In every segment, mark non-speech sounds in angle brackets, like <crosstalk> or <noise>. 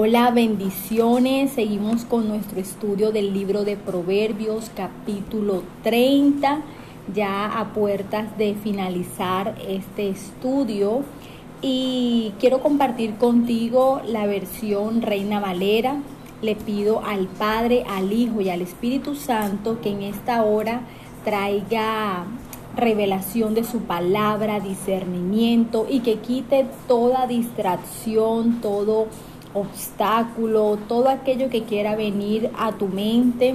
Hola, bendiciones. Seguimos con nuestro estudio del libro de Proverbios, capítulo 30, ya a puertas de finalizar este estudio. Y quiero compartir contigo la versión Reina Valera. Le pido al Padre, al Hijo y al Espíritu Santo que en esta hora traiga revelación de su palabra, discernimiento y que quite toda distracción, todo obstáculo, todo aquello que quiera venir a tu mente,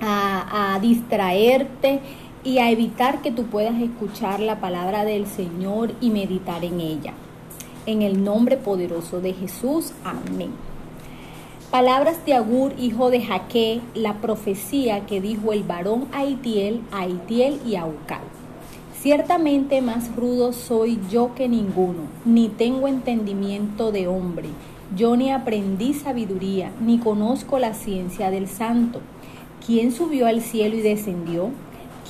a, distraerte y a evitar que tú puedas escuchar la palabra del Señor y meditar en ella. En el nombre poderoso de Jesús, amén. Palabras de Agur, hijo de Jaque, la profecía que dijo el varón Aitiel, Aitiel y Aucal. Ciertamente más rudo soy yo que ninguno, ni tengo entendimiento de hombre yo ni aprendí sabiduría, ni conozco la ciencia del santo. ¿Quién subió al cielo y descendió?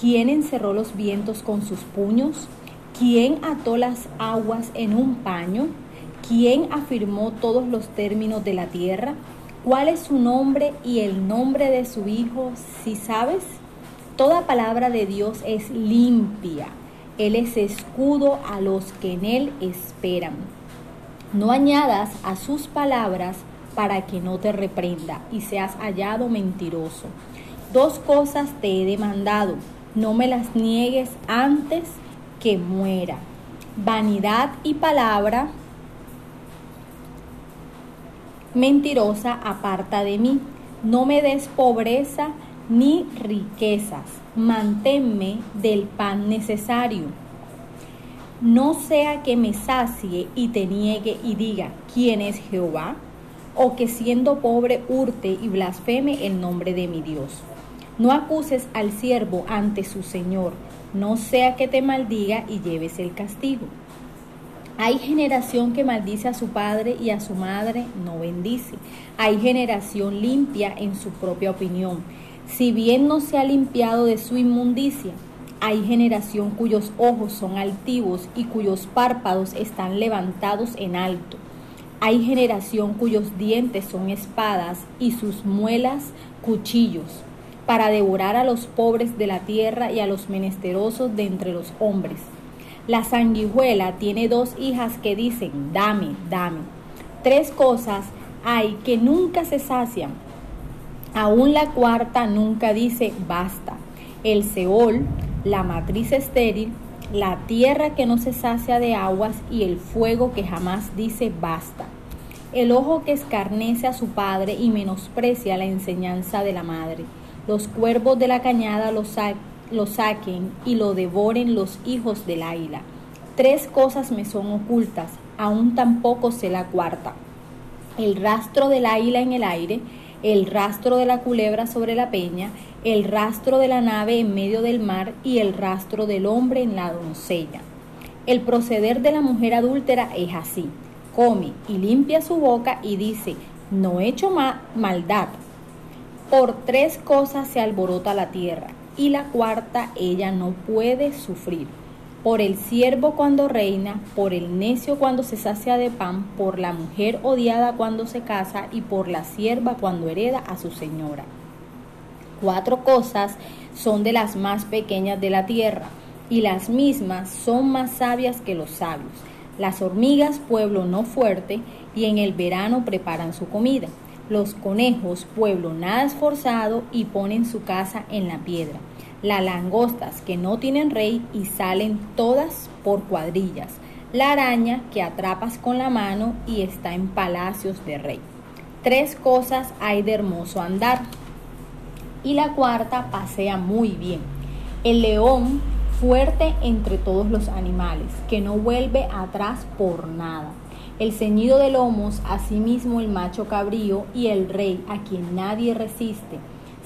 ¿Quién encerró los vientos con sus puños? ¿Quién ató las aguas en un paño? ¿Quién afirmó todos los términos de la tierra? ¿Cuál es su nombre y el nombre de su hijo, si sabes? Toda palabra de Dios es limpia. Él es escudo a los que en él esperan. No añadas a sus palabras para que no te reprenda y seas hallado mentiroso. Dos cosas te he demandado, no me las niegues antes que muera. Vanidad y palabra mentirosa aparta de mí. No me des pobreza ni riquezas. Manténme del pan necesario no sea que me sacie y te niegue y diga, ¿quién es Jehová? O que siendo pobre hurte y blasfeme el nombre de mi Dios. No acuses al siervo ante su Señor, no sea que te maldiga y lleves el castigo. Hay generación que maldice a su padre y a su madre no bendice. Hay generación limpia en su propia opinión, si bien no se ha limpiado de su inmundicia hay generación cuyos ojos son altivos y cuyos párpados están levantados en alto. Hay generación cuyos dientes son espadas y sus muelas cuchillos, para devorar a los pobres de la tierra y a los menesterosos de entre los hombres. La sanguijuela tiene dos hijas que dicen, dame, dame. Tres cosas hay que nunca se sacian. Aún la cuarta nunca dice, basta. El Seol, la matriz estéril, la tierra que no se sacia de aguas y el fuego que jamás dice basta. El ojo que escarnece a su padre y menosprecia la enseñanza de la madre. Los cuervos de la cañada lo, saquen y lo devoren los hijos del águila. Tres cosas me son ocultas, aún tampoco sé la cuarta. El rastro del águila en el aire, el rastro de la culebra sobre la peña, el rastro de la nave en medio del mar y el rastro del hombre en la doncella. El proceder de la mujer adúltera es así. Come y limpia su boca y dice, no he hecho maldad. Por tres cosas se alborota la tierra y la cuarta ella no puede sufrir por el siervo cuando reina, por el necio cuando se sacia de pan, por la mujer odiada cuando se casa y por la sierva cuando hereda a su señora. Cuatro cosas son de las más pequeñas de la tierra, y las mismas son más sabias que los sabios. Las hormigas, pueblo no fuerte, y en el verano preparan su comida. Los conejos, pueblo nada esforzado, y ponen su casa en la piedra las langostas que no tienen rey y salen todas por cuadrillas, la araña que atrapas con la mano y está en palacios de rey. Tres cosas hay de hermoso andar. Y la cuarta pasea muy bien. El león fuerte entre todos los animales, que no vuelve atrás por nada. El ceñido de lomos, asimismo el macho cabrío y el rey a quien nadie resiste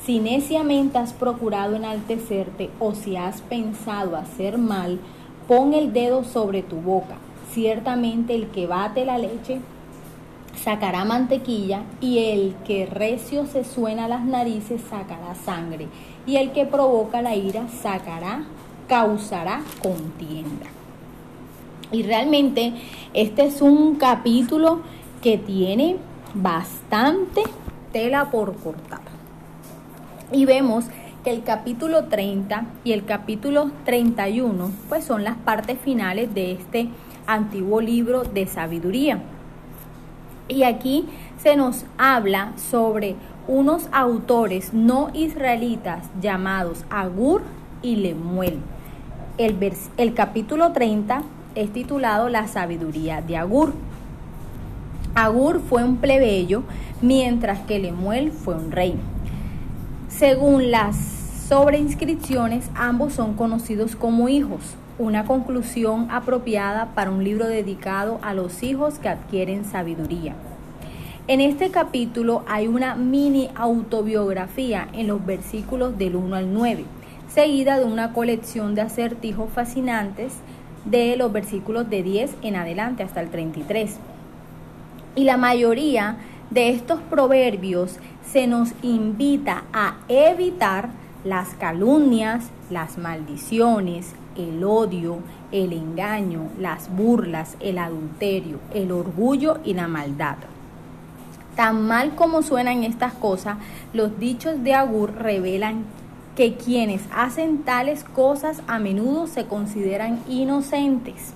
si neciamente has procurado enaltecerte o si has pensado hacer mal, pon el dedo sobre tu boca. Ciertamente el que bate la leche sacará mantequilla y el que recio se suena las narices sacará sangre y el que provoca la ira sacará, causará contienda. Y realmente este es un capítulo que tiene bastante tela por cortar. Y vemos que el capítulo 30 y el capítulo 31 pues son las partes finales de este antiguo libro de sabiduría. Y aquí se nos habla sobre unos autores no israelitas llamados Agur y Lemuel. El, el capítulo 30 es titulado La sabiduría de Agur. Agur fue un plebeyo, mientras que Lemuel fue un rey. Según las sobreinscripciones, ambos son conocidos como hijos, una conclusión apropiada para un libro dedicado a los hijos que adquieren sabiduría. En este capítulo hay una mini autobiografía en los versículos del 1 al 9, seguida de una colección de acertijos fascinantes de los versículos de 10 en adelante hasta el 33. Y la mayoría de estos proverbios se nos invita a evitar las calumnias, las maldiciones, el odio, el engaño, las burlas, el adulterio, el orgullo y la maldad. Tan mal como suenan estas cosas, los dichos de Agur revelan que quienes hacen tales cosas a menudo se consideran inocentes.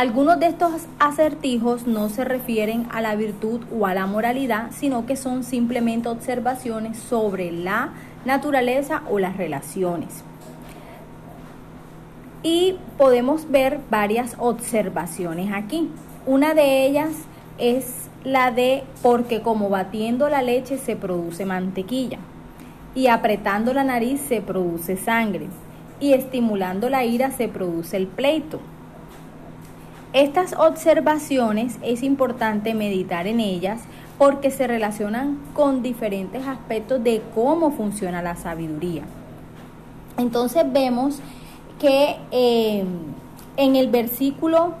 Algunos de estos acertijos no se refieren a la virtud o a la moralidad, sino que son simplemente observaciones sobre la naturaleza o las relaciones. Y podemos ver varias observaciones aquí. Una de ellas es la de porque como batiendo la leche se produce mantequilla y apretando la nariz se produce sangre y estimulando la ira se produce el pleito. Estas observaciones es importante meditar en ellas porque se relacionan con diferentes aspectos de cómo funciona la sabiduría. Entonces vemos que eh, en el versículo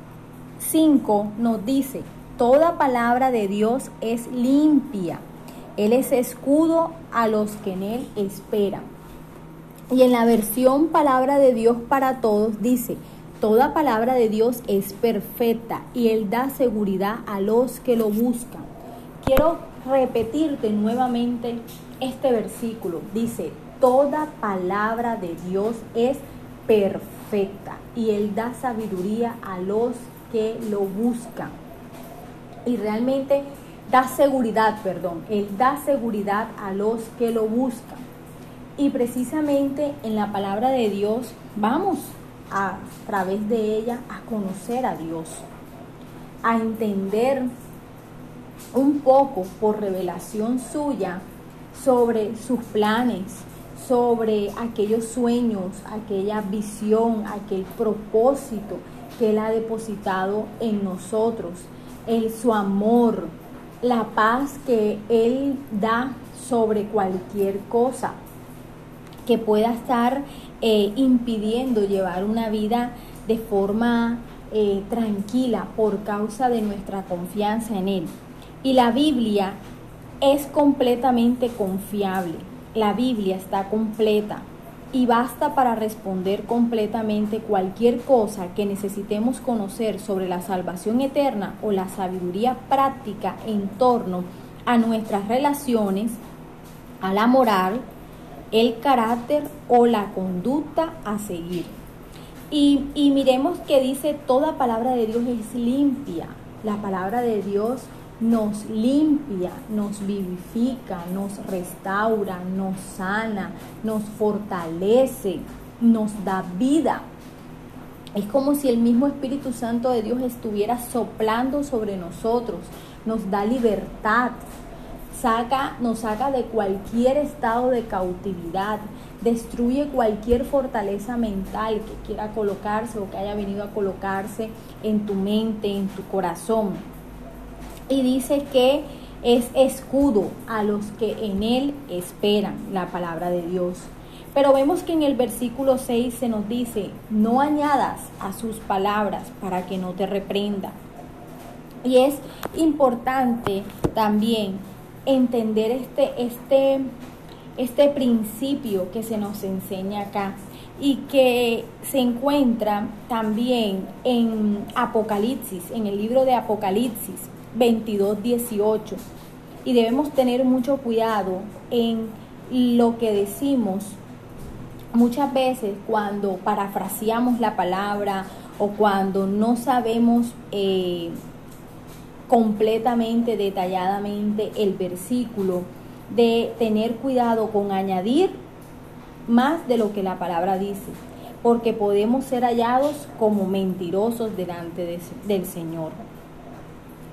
5 nos dice, toda palabra de Dios es limpia. Él es escudo a los que en Él esperan. Y en la versión palabra de Dios para todos dice, toda palabra de Dios es perfecta y Él da seguridad a los que lo buscan. Quiero repetirte nuevamente este versículo. Dice, toda palabra de Dios es perfecta y Él da sabiduría a los que lo buscan y realmente da seguridad, perdón, Él da seguridad a los que lo buscan. Y precisamente en la palabra de Dios vamos a, través de ella a conocer a Dios, a entender un poco por revelación suya sobre sus planes, sobre aquellos sueños, aquella visión, aquel propósito que Él ha depositado en nosotros el, su amor, la paz que Él da sobre cualquier cosa que pueda estar eh, impidiendo llevar una vida de forma eh, tranquila por causa de nuestra confianza en Él. Y la Biblia es completamente confiable. La Biblia está completa y basta para responder completamente cualquier cosa que necesitemos conocer sobre la salvación eterna o la sabiduría práctica en torno a nuestras relaciones, a la moral, el carácter o la conducta a seguir. Y, y miremos que dice, toda palabra de Dios es limpia. La palabra de Dios nos limpia, nos vivifica, nos restaura, nos sana, nos fortalece, nos da vida. Es como si el mismo Espíritu Santo de Dios estuviera soplando sobre nosotros, nos da libertad, saca, nos saca de cualquier estado de cautividad, destruye cualquier fortaleza mental que quiera colocarse o que haya venido a colocarse en tu mente, en tu corazón y dice que es escudo a los que en él esperan la palabra de Dios. Pero vemos que en el versículo 6 se nos dice, no añadas a sus palabras para que no te reprenda. Y es importante también entender este, este, este principio que se nos enseña acá y que se encuentra también en Apocalipsis, en el libro de Apocalipsis 22, 18. Y debemos tener mucho cuidado en lo que decimos muchas veces cuando parafraseamos la palabra o cuando no sabemos eh, completamente, detalladamente el versículo, de tener cuidado con añadir más de lo que la palabra dice, porque podemos ser hallados como mentirosos delante del Señor.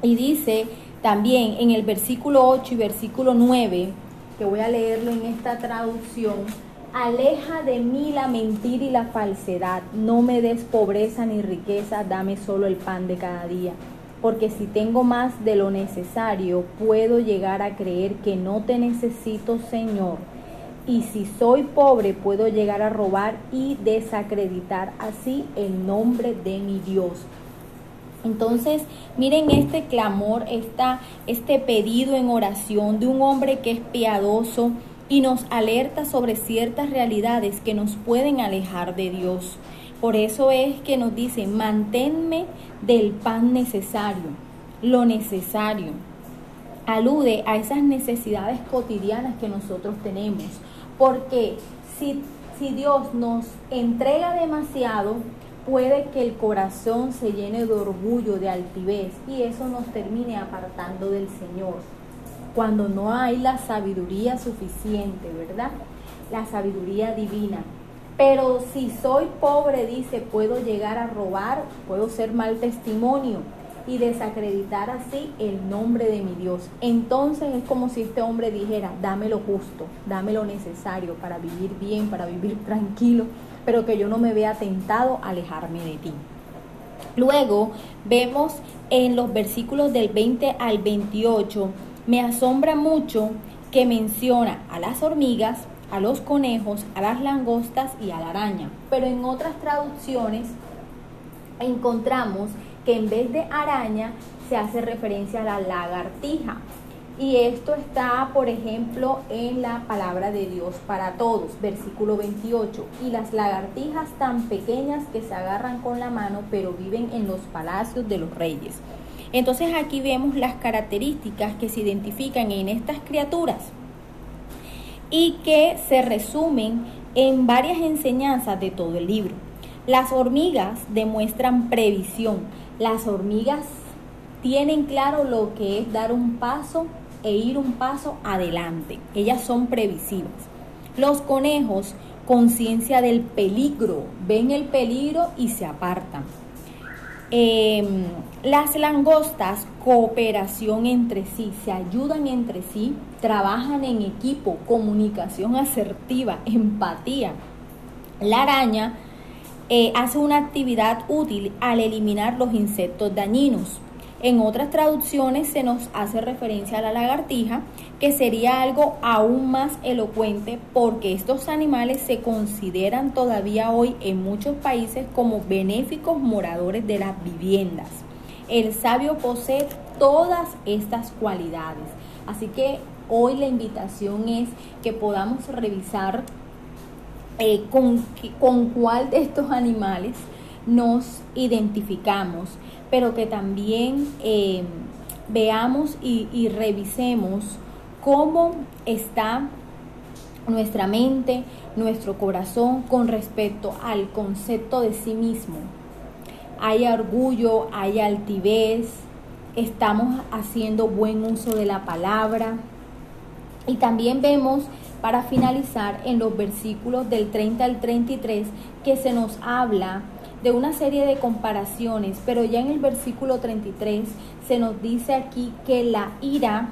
Y dice también en el versículo 8 y versículo 9, que voy a leerlo en esta traducción, aleja de mí la mentira y la falsedad, no me des pobreza ni riqueza, dame solo el pan de cada día. Porque si tengo más de lo necesario, puedo llegar a creer que no te necesito, Señor. Y si soy pobre, puedo llegar a robar y desacreditar así el nombre de mi Dios. Entonces, miren este clamor, esta, este pedido en oración de un hombre que es piadoso y nos alerta sobre ciertas realidades que nos pueden alejar de Dios. Por eso es que nos dice, manténme del pan necesario, lo necesario. Alude a esas necesidades cotidianas que nosotros tenemos. Porque si, si Dios nos entrega demasiado, puede que el corazón se llene de orgullo, de altivez, y eso nos termine apartando del Señor. Cuando no hay la sabiduría suficiente, ¿verdad? La sabiduría divina. Pero si soy pobre, dice, puedo llegar a robar, puedo ser mal testimonio y desacreditar así el nombre de mi Dios. Entonces es como si este hombre dijera, dame lo justo, dame lo necesario para vivir bien, para vivir <laughs> tranquilo, pero que yo no me vea tentado a alejarme de ti. Luego vemos en los versículos del 20 al 28, me asombra mucho que menciona a las hormigas, a los conejos, a las langostas y a la araña. Pero en otras traducciones encontramos que en vez de araña se hace referencia a la lagartija. Y esto está, por ejemplo, en la palabra de Dios para todos, versículo 28. Y las lagartijas tan pequeñas que se agarran con la mano, pero viven en los palacios de los reyes. Entonces aquí vemos las características que se identifican en estas criaturas y que se resumen en varias enseñanzas de todo el libro. Las hormigas demuestran previsión. Las hormigas tienen claro lo que es dar un paso e ir un paso adelante. Ellas son previsivas. Los conejos, conciencia del peligro, ven el peligro y se apartan. Em, las langostas, cooperación entre sí, se ayudan entre sí, trabajan en equipo, comunicación asertiva, empatía. La araña eh, hace una actividad útil al eliminar los insectos dañinos. En otras traducciones se nos hace referencia a la lagartija, que sería algo aún más elocuente porque estos animales se consideran todavía hoy en muchos países como benéficos moradores de las viviendas. El sabio posee todas estas cualidades. Así que hoy la invitación es que podamos revisar eh, con, con cuál de estos animales nos identificamos pero que también eh, veamos y, revisemos cómo está nuestra mente, nuestro corazón con respecto al concepto de sí mismo. Hay orgullo, hay altivez, estamos haciendo buen uso de la palabra. Y también vemos, para finalizar, en los versículos del 30 al 33, que se nos habla de una serie de comparaciones, pero ya en el versículo 33 se nos dice aquí que la ira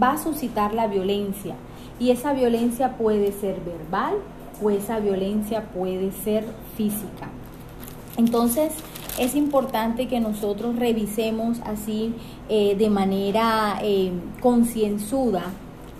va a suscitar la violencia y esa violencia puede ser verbal o esa violencia puede ser física. Entonces es importante que nosotros revisemos así eh, de manera eh, concienzuda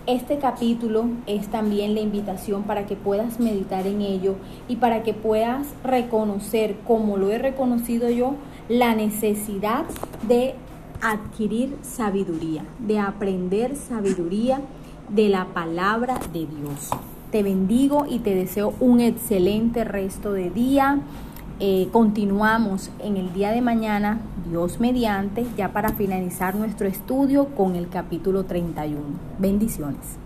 este capítulo es también la invitación para que puedas meditar en ello y para que puedas reconocer, como lo he reconocido yo, la necesidad de adquirir sabiduría, de aprender sabiduría de la palabra de Dios. Te bendigo y te deseo un excelente resto de día. Eh, continuamos en el día de mañana, Dios mediante, ya para finalizar nuestro estudio con el capítulo 31. Bendiciones.